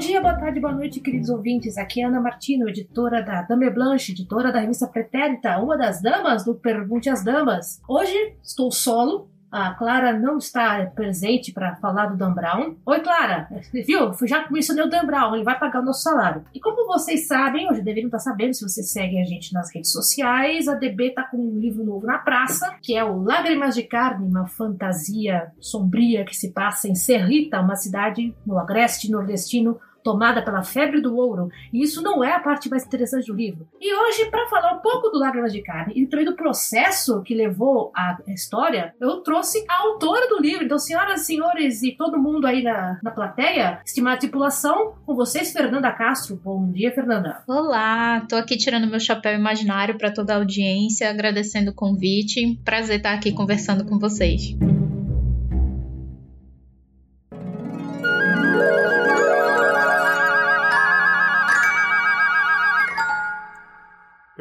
dia, boa tarde, boa noite, queridos ouvintes. Aqui é Ana Martino, editora da Dame Blanche, editora da revista Pretérita, uma das damas do Pergunte às Damas. Hoje estou solo, a Clara não está presente para falar do Dan Brown. Oi, Clara. Viu? Já mencionei o Dan Brown, ele vai pagar o nosso salário. E como vocês sabem, hoje deveriam estar sabendo, se vocês seguem a gente nas redes sociais, a DB está com um livro novo na praça, que é o Lágrimas de Carne, uma fantasia sombria que se passa em Serrita, uma cidade no agreste nordestino tomada pela febre do ouro. E isso não é a parte mais interessante do livro. E hoje, para falar um pouco do Lágrimas de Carne e também do processo que levou à história, eu trouxe a autora do livro. Então, senhoras e senhores e todo mundo aí na, na plateia, estimada tripulação, com vocês, Fernanda Castro. Bom dia, Fernanda. Olá, tô aqui tirando meu chapéu imaginário para toda a audiência, agradecendo o convite. Prazer estar aqui conversando com vocês.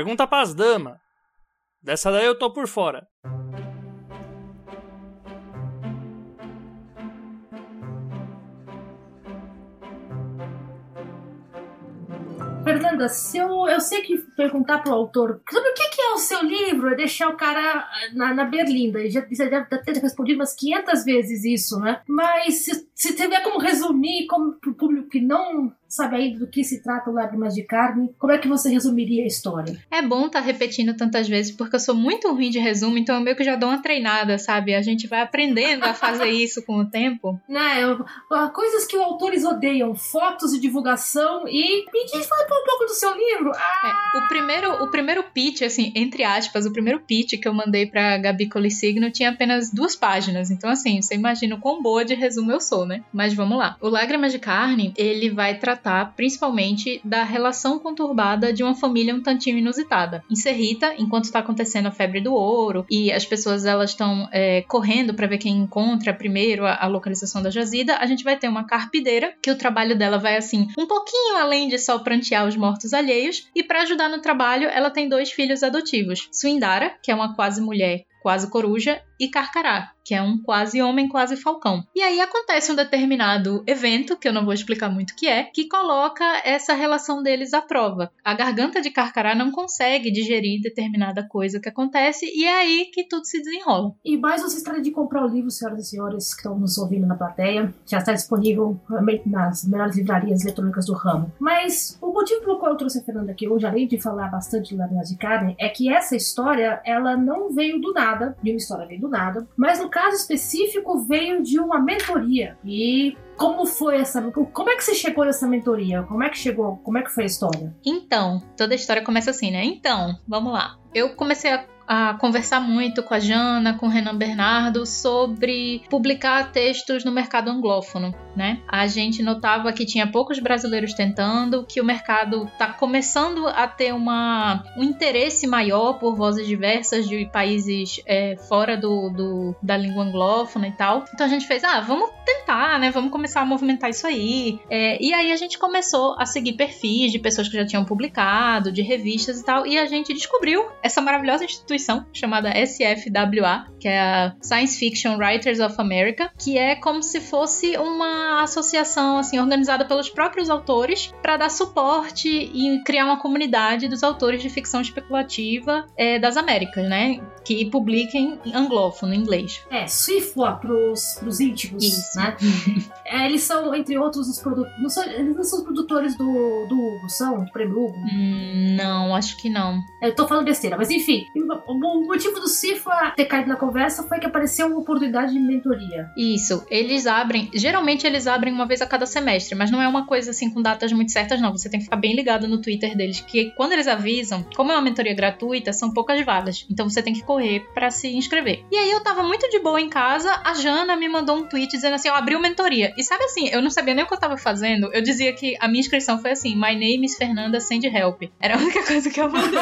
Pergunta pras damas. Dessa daí eu tô por fora. Fernanda, se eu, eu sei que perguntar pro autor sobre o que, que é o seu livro é deixar o cara na, na berlinda. Já, já deve ter respondido umas 500 vezes isso, né? Mas se, se tiver como resumir como pro público que não sabe ainda do que se trata o Lágrimas de Carne, como é que você resumiria a história? É bom estar tá repetindo tantas vezes, porque eu sou muito ruim de resumo, então eu meio que já dou uma treinada, sabe? A gente vai aprendendo a fazer isso com o tempo. Né, coisas que os autores odeiam, fotos de divulgação e... Me diz, fala um pouco do seu livro. Ah! É, o, primeiro, o primeiro pitch, assim, entre aspas, o primeiro pitch que eu mandei pra Gabi Colissigno tinha apenas duas páginas, então assim, você imagina o quão boa de resumo eu sou, né? Mas vamos lá. O Lágrimas de Carne, ele vai tratar tratar principalmente da relação conturbada de uma família um tantinho inusitada. Em Serrita, enquanto está acontecendo a febre do ouro e as pessoas elas estão é, correndo para ver quem encontra primeiro a, a, localização da jazida, a gente vai ter uma carpideira que o trabalho dela vai assim um pouquinho além de só prantear os mortos alheios e para ajudar no trabalho ela tem dois filhos adotivos, Swindara, que é uma quase mulher quase coruja, e Carcará, que é um quase homem, quase falcão. E aí acontece um determinado evento, que eu não vou explicar muito o que é, que coloca essa relação deles à prova. A garganta de Carcará não consegue digerir determinada coisa que acontece e é aí que tudo se desenrola. E mais vocês tratem de comprar o livro, senhoras e senhores que estão nos ouvindo na plateia. Já está disponível nas melhores livrarias eletrônicas do ramo. Mas o motivo pelo qual eu trouxe a Fernanda aqui hoje, além de falar bastante de Lágrimas de Carne, é que essa história, ela não veio do nada, de uma história veio do nada, mas no caso específico veio de uma mentoria. E como foi essa. Como é que você chegou nessa mentoria? Como é que chegou? Como é que foi a história? Então, toda a história começa assim, né? Então, vamos lá. Eu comecei a a conversar muito com a Jana, com o Renan Bernardo sobre publicar textos no mercado anglófono, né? A gente notava que tinha poucos brasileiros tentando, que o mercado está começando a ter uma, um interesse maior por vozes diversas de países é, fora do, do, da língua anglófona e tal. Então a gente fez, ah, vamos tentar, né? Vamos começar a movimentar isso aí. É, e aí a gente começou a seguir perfis de pessoas que já tinham publicado, de revistas e tal, e a gente descobriu essa maravilhosa instituição chamada SFWA, que é a Science Fiction Writers of America, que é como se fosse uma associação assim organizada pelos próprios autores para dar suporte e criar uma comunidade dos autores de ficção especulativa é, das Américas, né? Que publiquem em anglófono, em inglês. É, SIFWA pros, pros íntimos, Isso. né? É, eles são, entre outros, os produtores. Eles não são os produtores do, do Hugo, são? Do prêmio Hugo? Hum, não, acho que não. Eu tô falando besteira, mas enfim. O, o motivo do CIFA ter caído na conversa foi que apareceu uma oportunidade de mentoria. Isso, eles abrem. Geralmente eles abrem uma vez a cada semestre, mas não é uma coisa assim com datas muito certas, não. Você tem que ficar bem ligado no Twitter deles, que quando eles avisam, como é uma mentoria gratuita, são poucas vagas. Então você tem que correr pra se inscrever. E aí eu tava muito de boa em casa, a Jana me mandou um tweet dizendo assim: eu abri uma mentoria. E sabe assim, eu não sabia nem o que eu tava fazendo. Eu dizia que a minha inscrição foi assim: My name is Fernanda Send Help. Era a única coisa que eu mandei.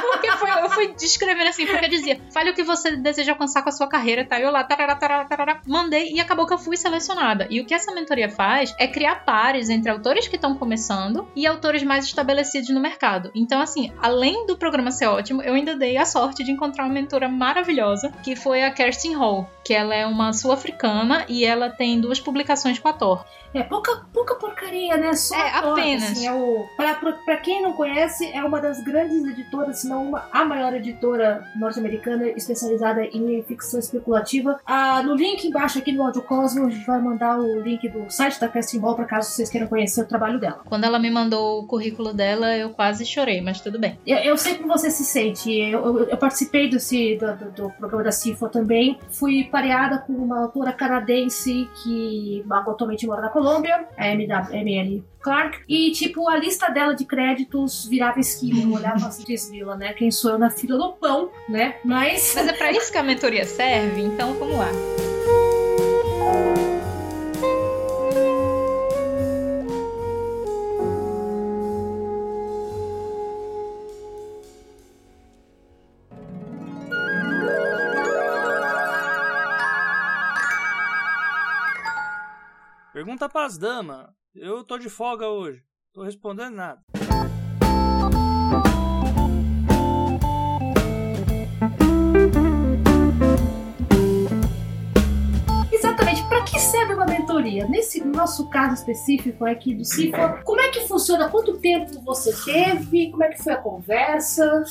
Porque foi, eu fui descrevendo assim, porque dizia: fale o que você deseja alcançar com a sua carreira, tá? Eu lá, tarará, tarará, tarará, mandei e acabou que eu fui selecionada. E o que essa mentoria faz é criar pares entre autores que estão começando e autores mais estabelecidos no mercado. Então, assim, além do programa ser ótimo, eu ainda dei a sorte de encontrar uma mentora maravilhosa, que foi a Kerstin Hall, que ela é uma sul-africana e ela tem duas publicações com a Thor. É pouca, pouca porcaria, né? Só É, apenas. Assim, é o, pra, pra, pra quem não conhece, é uma das grandes editoras, se não uma, a maior editora norte-americana especializada em ficção especulativa. Ah, no link embaixo aqui no Audio Cosmo, a gente vai mandar o link do site da Casting Ball para caso vocês queiram conhecer o trabalho dela. Quando ela me mandou o currículo dela, eu quase chorei, mas tudo bem. Eu, eu sei como você se sente. Eu, eu, eu participei desse, do, do- do programa da CIFA também. Fui pareada com uma autora canadense que atualmente mora na Colômbia, a ML Clark. E, tipo, a lista dela de créditos virava esquina. Eu olhava assim, desvila, né? Quem sou eu na fila do pão, né? Mas. Mas é pra isso que a mentoria serve, então vamos lá. Pergunta pras damas. Eu tô de folga hoje. Tô respondendo nada. Exatamente, para que serve uma mentoria? Nesse nosso caso específico aqui do CIFA, como é que funciona? Quanto tempo você teve? Como é que foi a conversa?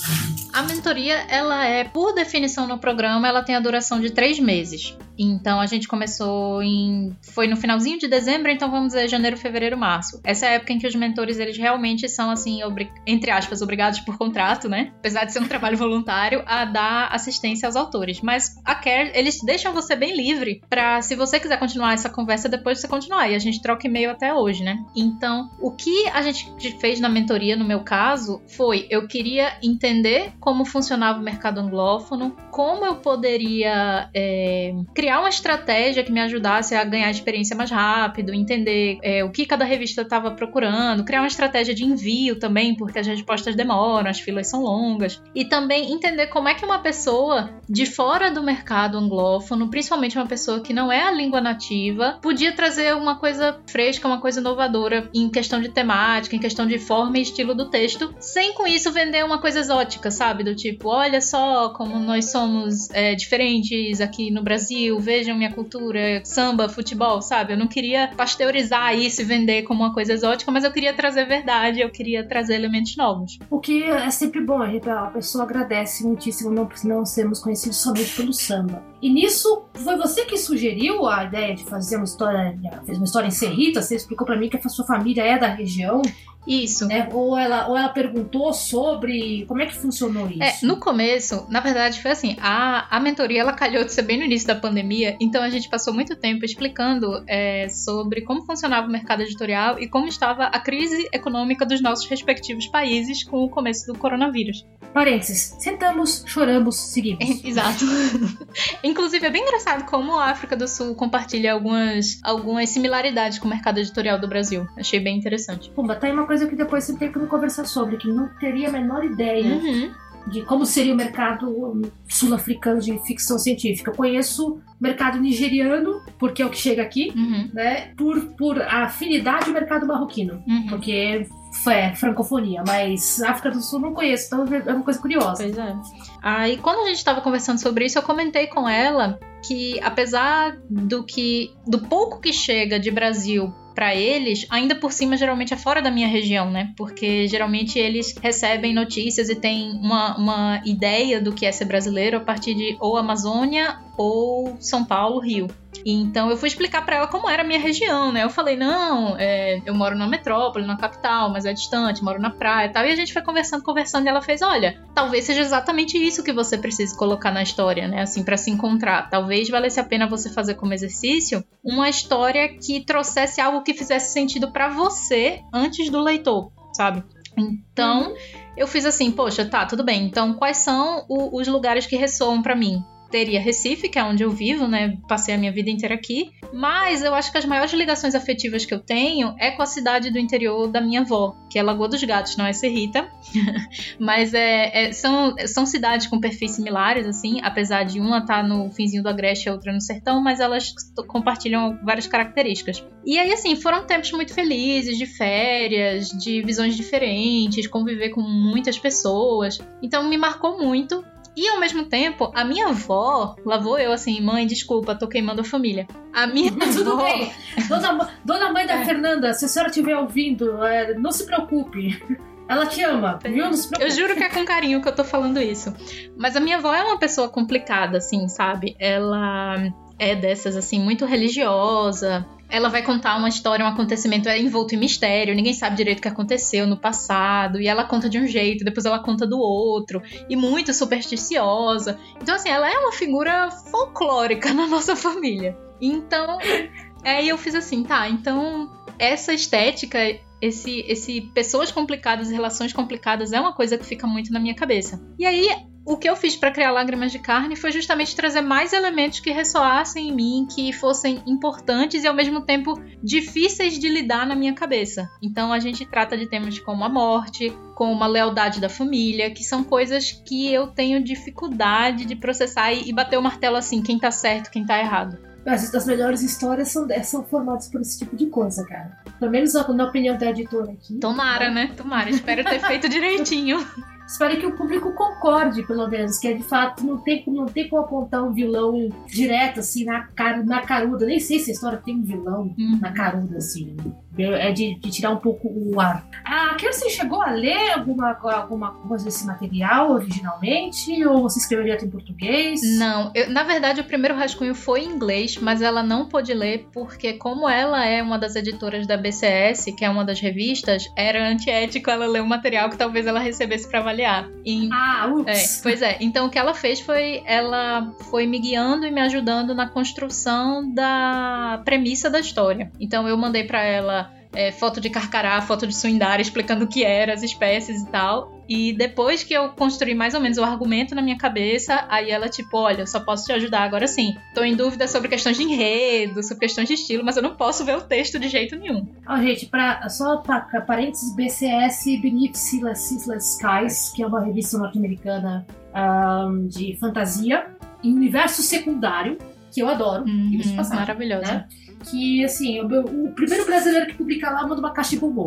A mentoria, ela é, por definição no programa, ela tem a duração de três meses. Então a gente começou em. Foi no finalzinho de dezembro, então vamos dizer janeiro, fevereiro, março. Essa é a época em que os mentores, eles realmente são, assim, obri- entre aspas, obrigados por contrato, né? Apesar de ser um trabalho voluntário, a dar assistência aos autores. Mas a Care, eles deixam você bem livre pra, se você quiser continuar essa conversa, depois você continuar. E a gente troca e-mail até hoje, né? Então, o que a gente fez na mentoria, no meu caso, foi eu queria entender como funcionava o mercado anglófono, como eu poderia é, criar uma estratégia que me ajudasse a ganhar experiência mais rápido, entender é, o que cada revista estava procurando, criar uma estratégia de envio também, porque as respostas demoram, as filas são longas, e também entender como é que uma pessoa de fora do mercado anglófono, principalmente uma pessoa que não é a língua nativa, podia trazer uma coisa fresca, uma coisa inovadora em questão de temática, em questão de forma e estilo do texto, sem com isso vender uma coisa exótica, sabe? Do tipo, olha só como nós somos é, diferentes aqui no Brasil, vejam minha cultura, samba, futebol, sabe? Eu não queria pasteurizar isso e vender como uma coisa exótica, mas eu queria trazer verdade, eu queria trazer elementos novos. O que é sempre bom, a pessoa agradece muitíssimo não, não sermos conhecidos somente pelo samba. E nisso, foi você que sugeriu a ideia de fazer uma história, fez uma história em Serrita, você explicou pra mim que a sua família é da região, Isso. né? Ou ela, ou ela perguntou sobre como é que funcionou isso. É, no começo, na verdade, foi assim, a, a mentoria ela calhou de ser bem no início da pandemia, então a gente passou muito tempo explicando é, sobre como funcionava o mercado editorial e como estava a crise econômica dos nossos respectivos países com o começo do coronavírus. Parênteses, sentamos, choramos, seguimos. Exato. Inclusive, é bem engraçado como a África do Sul compartilha algumas, algumas similaridades com o mercado editorial do Brasil. Achei bem interessante. Pumba, tá aí uma coisa que depois você tem que me conversar sobre, que não teria a menor ideia Uhum. de como seria o mercado sul-africano de ficção científica. Eu conheço o mercado nigeriano, porque é o que chega aqui, Uhum. né? Por, por afinidade ao mercado marroquino. Uhum. Porque é, francofonia, mas África do Sul não conheço, então é uma coisa curiosa. Pois é. Aí quando a gente estava conversando sobre isso, eu comentei com ela que apesar do que do pouco que chega de Brasil para eles, ainda por cima geralmente é fora da minha região, né? Porque geralmente eles recebem notícias e têm uma, uma ideia do que é ser brasileiro a partir de ou Amazônia ou São Paulo, Rio. Então eu fui explicar para ela como era a minha região, né? Eu falei, não, é, eu moro na metrópole, na capital, mas é distante, moro na praia e tal. E a gente foi conversando, conversando, e ela fez, olha, talvez seja exatamente isso que você precisa colocar na história, né? Assim, para se encontrar. Talvez valesse a pena você fazer como exercício uma história que trouxesse algo que fizesse sentido para você antes do leitor, sabe? Então, uhum. eu fiz assim, poxa, tá, tudo bem. Então, quais são o, os lugares que ressoam para mim? Teria Recife, que é onde eu vivo, né? Passei a minha vida inteira aqui. Mas eu acho que as maiores ligações afetivas que eu tenho é com a cidade do interior da minha avó, que é Lagoa dos Gatos, não é Serrita. mas é, é, são, são cidades com perfis similares, assim, apesar de uma estar tá no finzinho do Agreste e a outra no sertão, mas elas compartilham várias características. E aí, assim, foram tempos muito felizes, de férias, de visões diferentes, conviver com muitas pessoas. Então me marcou muito e ao mesmo tempo, a minha avó, lá vou eu assim, mãe, desculpa, tô queimando a família. A minha Tudo avó... bem. Dona, dona mãe da é. Fernanda, se a senhora estiver ouvindo, é, não se preocupe. Ela te ama, viu? Não se preocupe. Eu juro que é com carinho que eu tô falando isso. Mas a minha avó é uma pessoa complicada, assim, sabe? Ela é dessas, assim, muito religiosa ela vai contar uma história, um acontecimento é envolto em mistério, ninguém sabe direito o que aconteceu no passado, e ela conta de um jeito, depois ela conta do outro, e muito supersticiosa. Então, assim, ela é uma figura folclórica na nossa família. Então, aí eu fiz assim, tá, então essa estética esse, esse pessoas complicadas, relações complicadas é uma coisa que fica muito na minha cabeça. E aí o que eu fiz para criar Lágrimas de Carne foi justamente trazer mais elementos que ressoassem em mim, que fossem importantes e ao mesmo tempo difíceis de lidar na minha cabeça. Então a gente trata de temas como a morte, como a lealdade da família, que são coisas que eu tenho dificuldade de processar e, bater o martelo assim, quem tá certo, quem tá errado. As, as melhores histórias são, são formadas por esse tipo de coisa, cara. Pelo menos na opinião da editora aqui. Tomara, né? Tomara. Espero ter feito direitinho. espero que o público concorde, pelo menos, que é de fato não tem, não tem como apontar um vilão direto, assim, na, na caruda. Nem sei se a história tem um vilão uhum. na caruda, assim. É de, de, tirar um pouco o ar. A Kirsten chegou a ler alguma, alguma coisa desse material originalmente? Ou você escreveu direto em português? Não, eu, na verdade o primeiro rascunho foi em inglês, mas ela não pôde ler porque, como ela é uma das editoras da BCS, que é uma das revistas, era antiético ela ler um material que talvez ela recebesse para avaliar. E, ah, ups. É, pois é. Então o que ela fez foi ela foi me guiando e me ajudando na construção da premissa da história. Então eu mandei para ela é, foto de carcará, foto de suindara, explicando o que era, as espécies e tal. E depois que eu construí mais ou menos o argumento na minha cabeça, aí ela, tipo, olha, eu só posso te ajudar agora sim. Tô em dúvida sobre questões de enredo, sobre questões de estilo, mas eu não posso ver o texto de jeito nenhum. Ó, oh, gente, pra, só pra, parênteses, BCS Beneath Ceaseless Skies, que é uma revista norte-americana um, de fantasia, em universo secundário, que eu adoro. Uhum, maravilhosa. Né? Que, assim, o, o, primeiro brasileiro que publica lá manda uma caixa de bombom.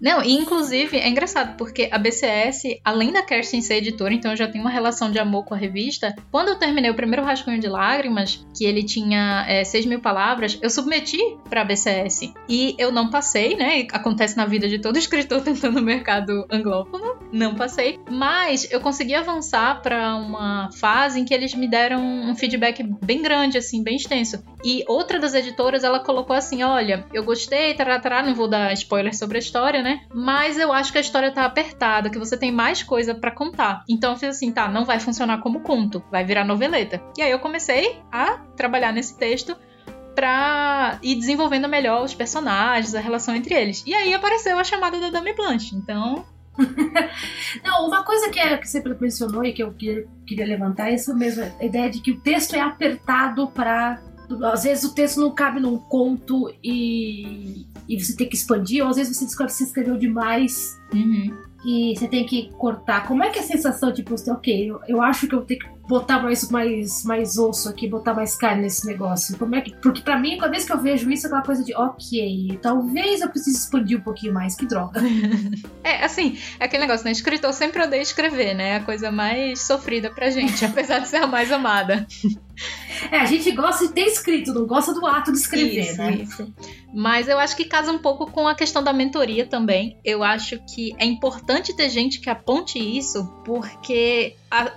Não, e inclusive é engraçado, porque a BCS, além da Kerstin ser editora, então eu já tenho uma relação de amor com a revista. Quando eu terminei o primeiro Rascunho de Lágrimas, que ele tinha é, 6 mil palavras, eu submeti pra BCS. E eu não passei, né? Acontece na vida de todo escritor tentando o mercado anglófono. Não passei. Mas eu consegui avançar para uma fase em que eles me deram um feedback bem grande, assim, bem extenso. E outra das editoras ela colocou assim: olha, eu gostei, tará, tará, não vou dar spoiler sobre a história, né? Mas eu acho que a história tá apertada, que você tem mais coisa para contar. Então eu fiz assim: tá, não vai funcionar como conto, vai virar noveleta. E aí eu comecei a trabalhar nesse texto pra ir desenvolvendo melhor os personagens, a relação entre eles. E aí apareceu a chamada da Dame Blanche. Então, Não, uma coisa que, é, que você mencionou e que eu queria, levantar é essa mesma ideia de que o texto é apertado para às vezes o texto não cabe num conto e, e você tem que expandir, ou às vezes você descobre que você escreveu demais uhum. e você tem que cortar. Como é que é a sensação, tipo, você, ok, eu, eu acho que eu tenho que botar mais, mais, mais osso aqui, botar mais carne nesse negócio? Como é que. Porque pra mim, cada vez que eu vejo isso, é aquela coisa de, ok, talvez eu precise expandir um pouquinho mais, que droga. é, assim, é aquele negócio, né? Escritor sempre odeia escrever, né? É a coisa mais sofrida pra gente, apesar de ser a mais amada. É, a gente gosta de ter escrito, não gosta do ato de escrever, isso, né? Isso. Mas eu acho que casa um pouco com a questão da mentoria também. Eu acho que é importante ter gente que aponte isso, porque a,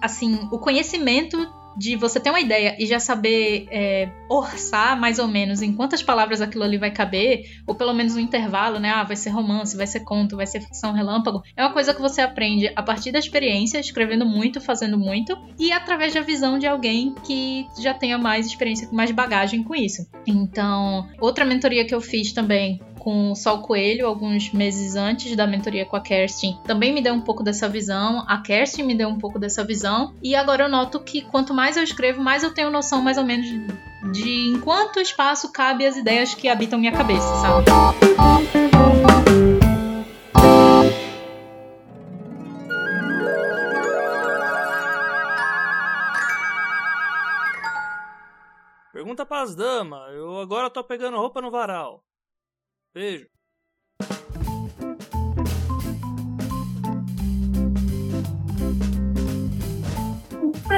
assim, o conhecimento de você ter uma ideia e já saber é, orçar mais ou menos em quantas palavras aquilo ali vai caber, ou pelo menos um intervalo, né? Ah, vai ser romance, vai ser conto, vai ser ficção relâmpago. É uma coisa que você aprende a partir da experiência, escrevendo muito, fazendo muito, e através da visão de alguém que já tenha mais experiência, mais bagagem com isso. Então, outra mentoria que eu fiz também com o Sol Coelho alguns meses antes da mentoria com a Kerstin. Também me deu um pouco dessa visão, a Kerstin me deu um pouco dessa visão, e agora eu noto que quanto mais eu escrevo, mais eu tenho noção mais ou menos de em quanto espaço cabe as ideias que habitam minha cabeça, sabe? Pergunta para as damas. Eu agora tô pegando roupa no varal. Beijo.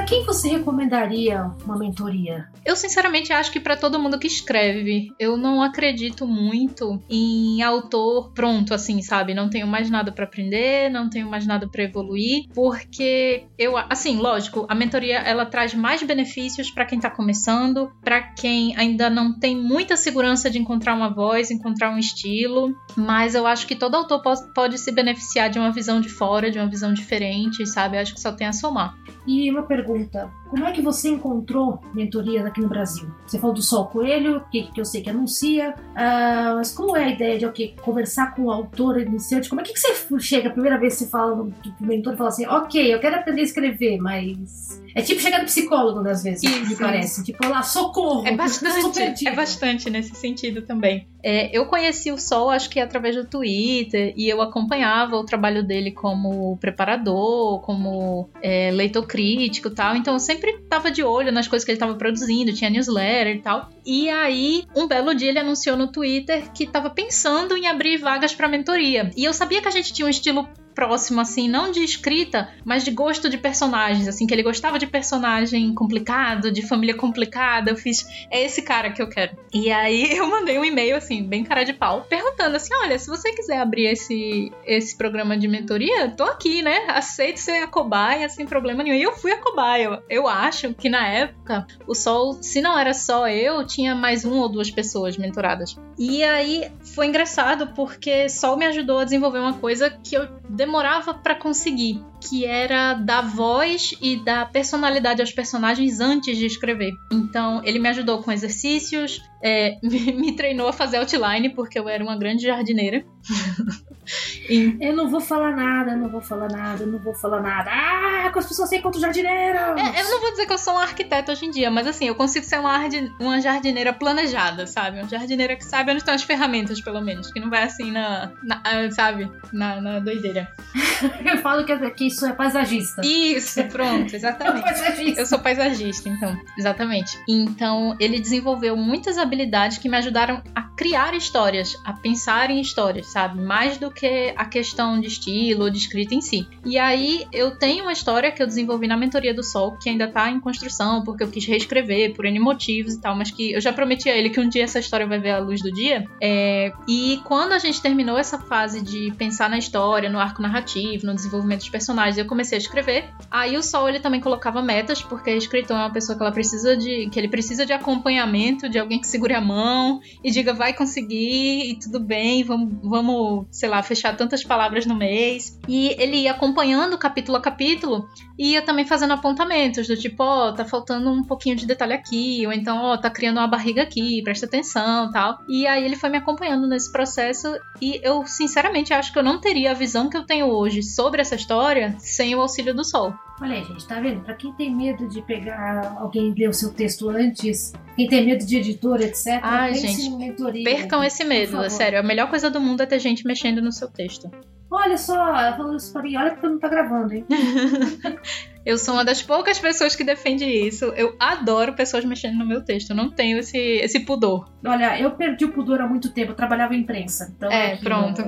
Quem você recomendaria uma mentoria? Eu sinceramente acho que para todo mundo que escreve, eu não acredito muito em autor pronto assim, sabe? Não tenho mais nada para aprender, não tenho mais nada para evoluir, porque eu, assim, lógico, a mentoria ela traz mais benefícios para quem tá começando, para quem ainda não tem muita segurança de encontrar uma voz, encontrar um estilo, mas eu acho que todo autor pode, se beneficiar de uma visão de fora, de uma visão diferente, sabe? Eu acho que só tem a somar. E uma pergunta: रहता como é que você encontrou mentorias aqui no Brasil? Você falou do Sol Coelho, que, que eu sei que anuncia, uh, mas como é a ideia de okay, conversar com o autor iniciante? Como é que, você chega a primeira vez que você fala do mentor e fala assim, ok, eu quero aprender a escrever, mas é tipo chegar no psicólogo, às vezes, Isso. me parece. Tipo, lá, socorro. É bastante, é bastante nesse sentido também. É, eu conheci o Sol, acho que através do Twitter, e eu acompanhava o trabalho dele como preparador, como é, leitor crítico e tal. Então eu sempre tava de olho nas coisas que ele estava produzindo, tinha newsletter e tal. E aí, um belo dia ele anunciou no Twitter que estava pensando em abrir vagas para mentoria. E eu sabia que a gente tinha um estilo próximo, assim, não de escrita, mas de gosto de personagens, assim, que ele gostava de personagem complicado, de família complicada. Eu fiz, é esse cara que eu quero. E aí eu mandei um e-mail, assim, bem cara de pau, perguntando assim: olha, se você quiser abrir esse, esse programa de mentoria, tô aqui, né? Aceito ser a cobaia sem problema nenhum. E eu fui a cobaia. Eu acho que na época o Sol, se não era só eu, tinha mais uma ou duas pessoas mentoradas. E aí foi engraçado porque Sol me ajudou a desenvolver uma coisa que eu demorava para conseguir, que era dar voz e dar personalidade aos personagens antes de escrever. Então, ele me ajudou com exercícios, é, me treinou a fazer outline, porque eu era uma grande jardineira. e... Eu não vou falar nada, não vou falar nada, não vou falar nada. Ah, com as pessoas sem quanto jardineiro! É, eu não vou dizer que eu sou uma arquiteta hoje em dia, mas assim, eu consigo ser uma, uma jardineira planejada, sabe? Uma jardineira que sabe onde estão as ferramentas, pelo menos. Que não vai assim na. na sabe? Na, na doideira. eu falo que, que isso é paisagista. Isso, pronto, exatamente. paisagista. Eu sou paisagista, então. Exatamente. Então, ele desenvolveu muitas habilidades que me ajudaram a criar histórias, a pensar em histórias, sabe? Mais do que a questão de estilo ou de escrita em si. E aí eu tenho uma história que eu desenvolvi na mentoria do Sol, que ainda tá em construção, porque eu quis reescrever por N motivos e tal, mas que eu já prometi a ele que um dia essa história vai ver a luz do dia. É... E quando a gente terminou essa fase de pensar na história, no arco narrativo, no desenvolvimento dos personagens, eu comecei a escrever. Aí o Sol ele também colocava metas, porque escritor é uma pessoa que ela precisa de que ele precisa de acompanhamento, de alguém que segure a mão e diga vai conseguir e tudo bem, vamos, vamos, sei lá, fechar tantas palavras no mês. E ele ia acompanhando capítulo a capítulo e ia também fazendo apontamentos do tipo, ó, oh, tá faltando um pouquinho de detalhe aqui, ou então, ó, oh, tá criando uma barriga aqui, presta atenção, tal. E aí ele foi me acompanhando nesse processo e eu sinceramente acho que eu não teria a visão que eu tenho hoje sobre essa história sem o auxílio do Sol. Olha aí, gente, tá vendo? Pra quem tem medo de pegar alguém ler o seu texto antes, quem tem medo de editor, etc., Ai, gente, mentoria, percam esse medo, é sério. A melhor coisa do mundo é ter gente mexendo no seu texto. Olha só, falando isso pra mim, olha que tu não tá gravando, hein? Eu sou uma das poucas pessoas que defende isso. Eu adoro pessoas mexendo no meu texto. Eu não tenho esse, esse pudor. Olha, eu perdi o pudor há muito tempo. Eu trabalhava em imprensa. Então é, pronto.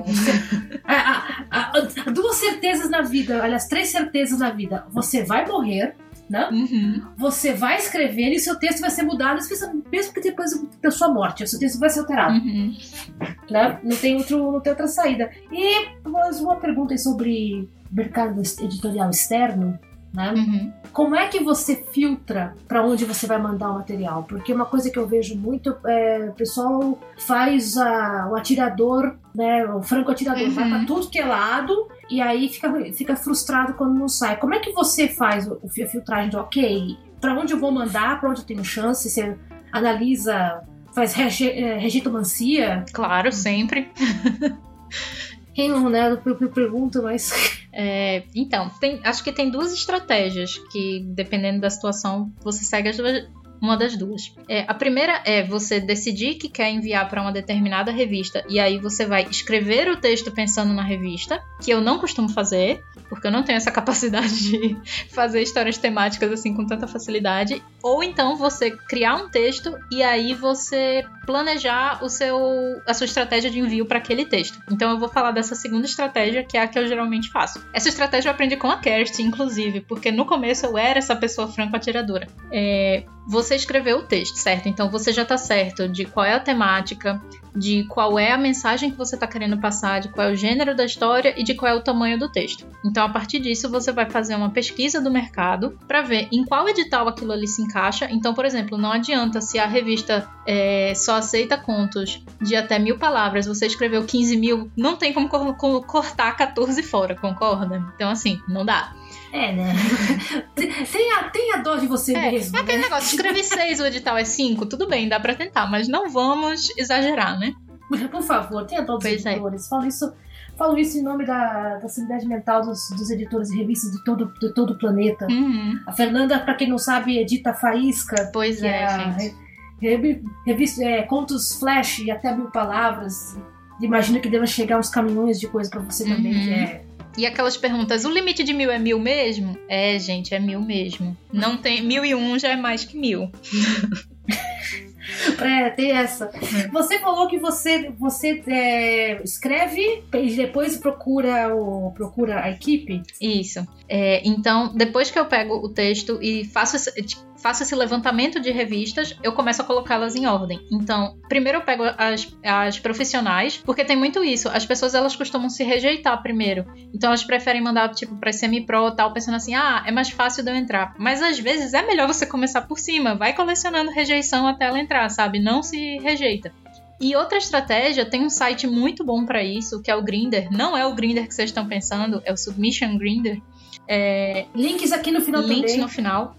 a, duas certezas na vida. Aliás, três certezas na vida. Você vai morrer né? Uhum. Você vai escrever e seu texto vai ser mudado, mesmo que depois da sua morte, seu texto vai ser alterado. Uhum. Né? Não, tem outro, não tem outra saída. E mais uma pergunta sobre mercado editorial externo. Né? Uhum. Como é que você filtra para onde você vai mandar o material? Porque uma coisa que eu vejo muito é o pessoal faz a, o atirador, né, o franco atirador, uhum. vai para tudo que é lado e aí fica, fica frustrado quando não sai. Como é que você faz o, a filtragem de ok, para onde eu vou mandar, para onde eu tenho chance? Você analisa, faz rege, é, regitomancia? Claro, sempre. Quem não, né? Eu pergunto, mas. É, então, tem, acho que tem duas estratégias que, dependendo da situação, você segue as duas, uma das duas. É, a primeira é você decidir que quer enviar para uma determinada revista e aí você vai escrever o texto pensando na revista, que eu não costumo fazer porque eu não tenho essa capacidade de fazer histórias temáticas assim com tanta facilidade. Ou então você criar um texto e aí você planejar o seu a sua estratégia de envio para aquele texto. Então eu vou falar dessa segunda estratégia, que é a que eu geralmente faço. Essa estratégia eu aprendi com a Kerst, inclusive, porque no começo eu era essa pessoa franco-atiradora. É, você escreveu o texto, certo? Então você já está certo de qual é a temática, de qual é a mensagem que você está querendo passar, de qual é o gênero da história e de qual é o tamanho do texto. Então, a partir disso, você vai fazer uma pesquisa do mercado para ver em qual edital aquilo ali se encaixa. Então, por exemplo, não adianta se a revista é, só aceita contos de até mil palavras, você escreveu 15 mil, não tem como cortar 14 fora, concorda? Então, assim, não dá. É, né? tem, a, tem a dó de você é, mesmo. É aquele né? negócio, escrevi seis, o edital é cinco, tudo bem, dá pra tentar, mas não vamos exagerar, né? Por favor, tenha todos os é. editores. É. Falo isso, falo isso em nome da, da sanidade mental dos, dos editores e revistas de todo, de todo o planeta. Uhum. A Fernanda, pra quem não sabe, edita Faísca. Pois é, é gente. revista, é, contos flash e até mil palavras. Imagina que deva chegar uns caminhões de coisa para você também, uhum. que é e aquelas perguntas, o limite de mil é mil mesmo? É, gente, é mil mesmo. Não tem. Mil e um já é mais que mil. É, tem essa. Você falou que você, você é, escreve e depois procura, o, procura a equipe? Isso. É, então, depois que eu pego o texto e faço esse, faço esse levantamento de revistas, eu começo a colocá-las em ordem. Então, primeiro eu pego as, as profissionais, porque tem muito isso. As pessoas elas costumam se rejeitar primeiro. Então elas preferem mandar tipo para semi-pro tal, pensando assim: "Ah, é mais fácil de eu entrar". Mas às vezes é melhor você começar por cima, vai colecionando rejeição até ela entrar, sabe? Não se rejeita. E outra estratégia, tem um site muito bom para isso, que é o Grinder. Não é o Grinder que vocês estão pensando, é o Submission Grinder. É... Links aqui no final Links também. no final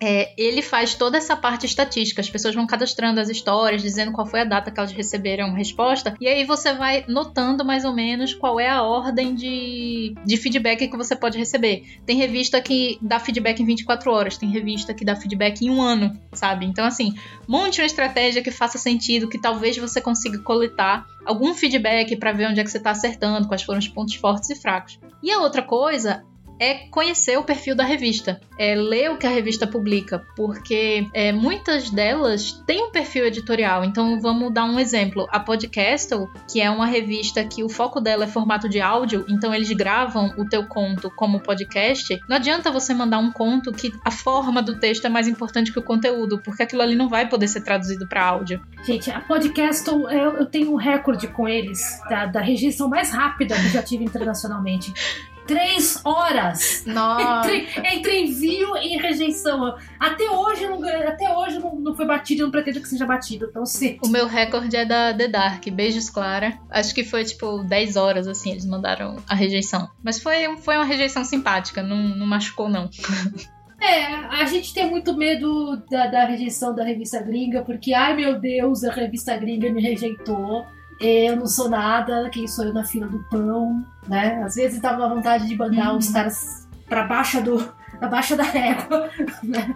é, ele faz toda essa parte estatística. As pessoas vão cadastrando as histórias, dizendo qual foi a data que elas receberam resposta, e aí você vai notando mais ou menos qual é a ordem de, de feedback que você pode receber. Tem revista que dá feedback em 24 horas, tem revista que dá feedback em um ano, sabe? Então, assim, monte uma estratégia que faça sentido, que talvez você consiga coletar algum feedback para ver onde é que você está acertando, quais foram os pontos fortes e fracos. E a outra coisa é conhecer o perfil da revista, é ler o que a revista publica, porque é, muitas delas têm um perfil editorial. Então vamos dar um exemplo: a Podcastle, que é uma revista que o foco dela é formato de áudio, então eles gravam o teu conto como podcast. Não adianta você mandar um conto que a forma do texto é mais importante que o conteúdo, porque aquilo ali não vai poder ser traduzido para áudio. Gente, a Podcastle eu, eu tenho um recorde com eles da, da rejeição mais rápida que já tive internacionalmente três horas entre, entre, envio e rejeição. Até hoje não, até hoje não, não foi batido, eu não pretendo que seja batido, então sim. O meu recorde é da The Dark, beijos Clara. Acho que foi tipo 10 horas assim, eles mandaram a rejeição. Mas foi, foi uma rejeição simpática, não, não machucou não. É, a gente tem muito medo da, da rejeição da revista gringa, porque, ai meu Deus, a revista gringa me rejeitou eu não sou nada, quem sou eu na fila do pão, né? Às vezes dava vontade de mandar uhum. os caras pra baixo do, da baixa da régua, né?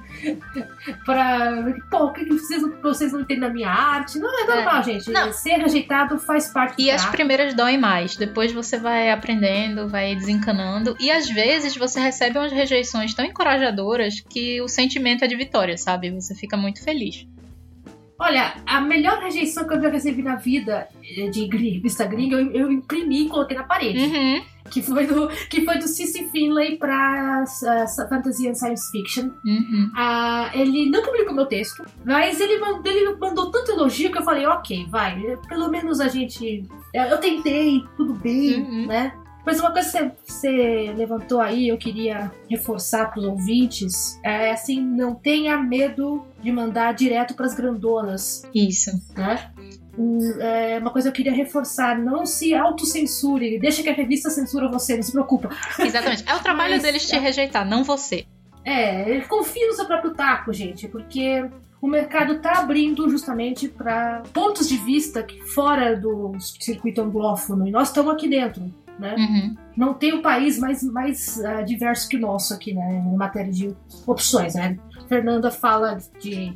pra. Pô, o que vocês, vocês não entendem da minha arte? Não é normal, é. gente. Não. Ser rejeitado faz parte E as primeiras doem mais. Depois você vai aprendendo, vai desencanando. E às vezes você recebe umas rejeições tão encorajadoras que o sentimento é de vitória, sabe? Você fica muito feliz. Olha, a melhor rejeição que eu já recebi na vida de revista gringa, eu, eu imprimi e coloquei na parede. Uhum. Que foi do, que foi do Cici Finlay pra uh, Fantasy and Science Fiction. Uhum. Uh, ele não publicou meu texto, mas ele mandou, ele mandou tanto elogio que eu falei, ok, vai, pelo menos a gente. Eu tentei, tudo bem, uhum. né? Mas uma coisa que você levantou aí, eu queria reforçar para os ouvintes, é assim, não tenha medo de mandar direto para as grandonas. Isso. Né? É uma coisa que eu queria reforçar, não se autocensure, deixa que a revista censura você, não se preocupa. Exatamente. É o trabalho Mas, deles te é... rejeitar, não você. É, confie no seu próprio taco, gente, porque o mercado está abrindo justamente para pontos de vista que fora do circuito anglófono, e nós estamos aqui dentro né? Uhum. Não tem um país mais, mais uh, diverso que o nosso aqui, né? Em matéria de opções, né? Fernanda fala de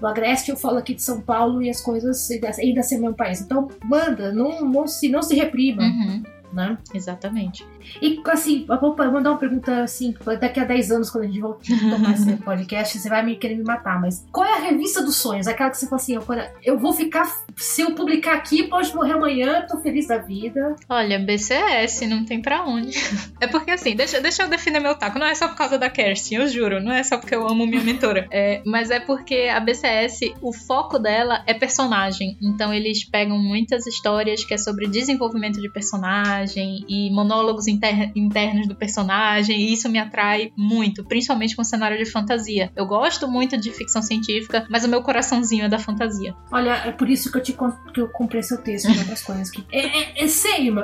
do Agreste, eu falo aqui de São Paulo e as coisas ainda ser meu país. Então, manda, não, não, se, não se reprima. Uhum né? Exatamente. E assim, eu vou mandar uma pergunta assim, daqui a 10 anos, quando a gente voltar esse podcast, você vai me querer me matar, mas qual é a revista dos sonhos? Aquela que você fala assim, eu vou ficar, se eu publicar aqui, pode morrer amanhã, tô feliz da vida. Olha, BCS, não tem pra onde. É porque assim, deixa, deixa eu definir meu taco, não é só por causa da Kerstin, eu juro, não é só porque eu amo minha mentora, é, mas é porque a BCS, o foco dela é personagem, então eles pegam muitas histórias que é sobre desenvolvimento de personagem, personagem e monólogos inter internos do personagem, e isso me atrai muito, principalmente com cenário de fantasia. Eu gosto muito de ficção científica, mas o meu coraçãozinho é da fantasia. Olha, é por isso que eu, te que eu comprei seu texto e outras coisas. Que é, é, é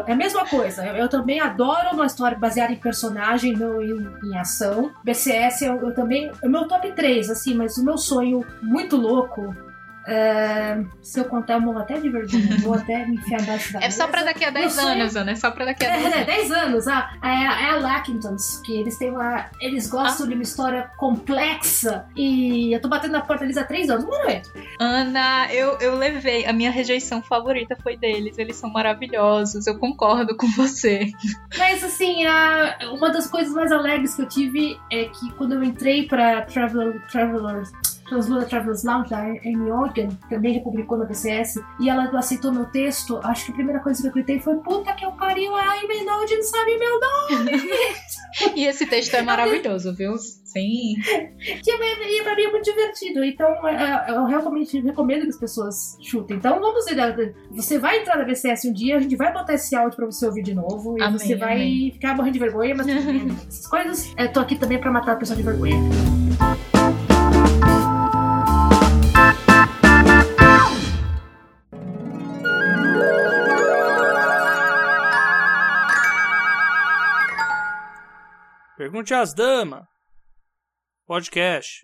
é a mesma coisa. Eu, eu, também adoro uma história baseada em personagem, não em, em ação. BCS eu, eu também. É meu top 3, assim, mas o meu sonho muito louco é, se eu contar, eu morro até de vergonha. Vou até me enfiar abaixo da É só pra daqui a 10 anos, Ana. É só pra daqui a 10 é, anos. É, 10 anos. Ah, é, é a Lackingtons, que eles têm uma. Eles gostam ah. de uma história complexa. E eu tô batendo na porta deles há 3 anos. É. Ana, eu, eu levei. A minha rejeição favorita foi deles. Eles são maravilhosos. Eu concordo com você. Mas, assim, a, uma das coisas mais alegres que eu tive é que quando eu entrei pra Traveler, Travelers Transluna Travelers Lounge, da Amy Organ, também já publicou na BCS, e ela aceitou meu texto, acho que a primeira coisa que eu gritei foi puta que eu pariu, a Amy não sabe meu nome! e esse texto é maravilhoso, viu? Sim. E pra mim é muito divertido, então é, é, eu realmente recomendo que as pessoas chutem. Então vamos ver, você vai entrar na BCS um dia, a gente vai botar esse áudio pra você ouvir de novo, e amém, você vai amém. ficar morrendo de vergonha, mas essas coisas. Eu tô aqui também pra matar a pessoa de vergonha. Pergunte às damas. Podcast.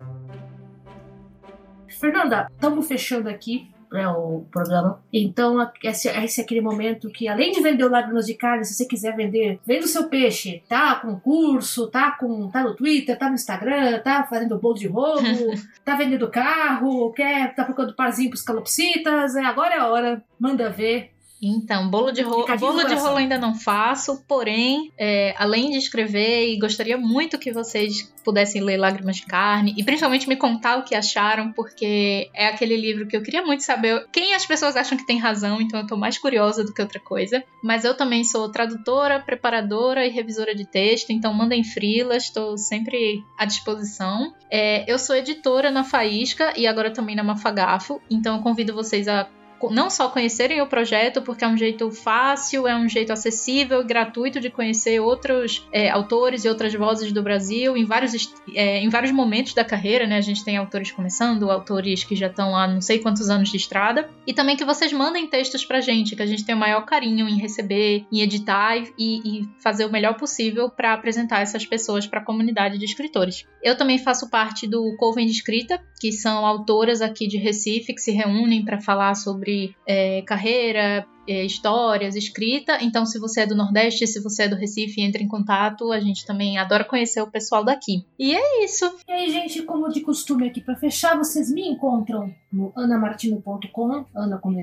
Fernanda, estamos fechando aqui né, o programa. Então, esse, esse é aquele momento que, além de vender o Lágrimas de Carne, se você quiser vender, vende o seu peixe. Tá com curso, tá, com, tá no Twitter, tá no Instagram, tá fazendo bolo de roubo, tá vendendo carro, quer, tá procurando parzinho pros calopsitas. É, agora é a hora. Manda ver. Então, bolo de rolo, bolo de rolo ainda não faço, porém, é, além de escrever, e gostaria muito que vocês pudessem ler Lágrimas de Carne e principalmente me contar o que acharam, porque é aquele livro que eu queria muito saber quem as pessoas acham que tem razão, então eu tô mais curiosa do que outra coisa. Mas eu também sou tradutora, preparadora e revisora de texto, então mandem frilas, estou sempre à disposição. É, eu sou editora na Faísca e agora também na Mafagafo, então eu convido vocês a não só conhecerem o projeto, porque é um jeito fácil, é um jeito acessível e gratuito de conhecer outros é, autores e outras vozes do Brasil em vários, é, em vários momentos da carreira, né? A gente tem autores começando, autores que já estão há não sei quantos anos de estrada, e também que vocês mandem textos pra gente, que a gente tem o maior carinho em receber, em editar e, e fazer o melhor possível para apresentar essas pessoas para a comunidade de escritores. Eu também faço parte do Coven de Escrita, que são autoras aqui de Recife que se reúnem para falar sobre sobre é, carreira, é, histórias, escrita. Então, se você é do Nordeste, se você é do Recife, entre em contato. A gente também adora conhecer o pessoal daqui. E é isso. E aí, gente, como de costume aqui para fechar, vocês me encontram no anamartino.com, Ana com.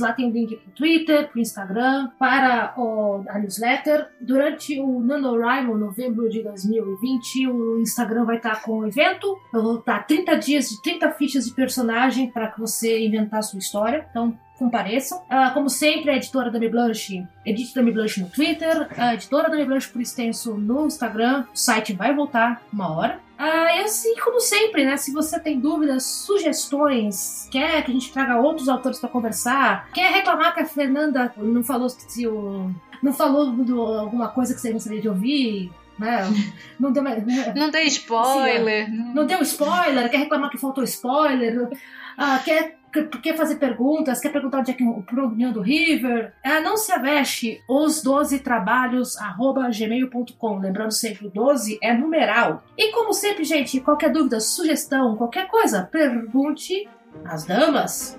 Lá tem o link pro Twitter, pro Instagram, para o, a newsletter. Durante o NaNoWriMo, novembro de 2020, o Instagram vai estar com o evento. Eu vou estar 30 dias de 30 fichas de personagem para que você inventar a sua história. Então, compareçam. Uh, como sempre, a editora da Blanche, edite da Blanche no Twitter, a editora da Blanche por extenso no Instagram. O site vai voltar uma hora. Ah, e assim como sempre, né? Se você tem dúvidas, sugestões, quer que a gente traga outros autores para conversar, quer reclamar que a Fernanda não falou se o. não falou do, alguma coisa que você gostaria de ouvir, né? Não deu, né? não deu spoiler. Assim, não... não deu spoiler, quer reclamar que faltou spoiler. Ah, quer quer fazer perguntas, quer perguntar onde é que o reunião do River, é, não se aveste, os 12 trabalhos, arroba gmail.com. Lembrando sempre, o 12 é numeral. E como sempre, gente, qualquer dúvida, sugestão, qualquer coisa, pergunte às damas.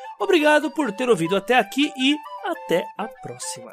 Obrigado por ter ouvido até aqui e até a próxima.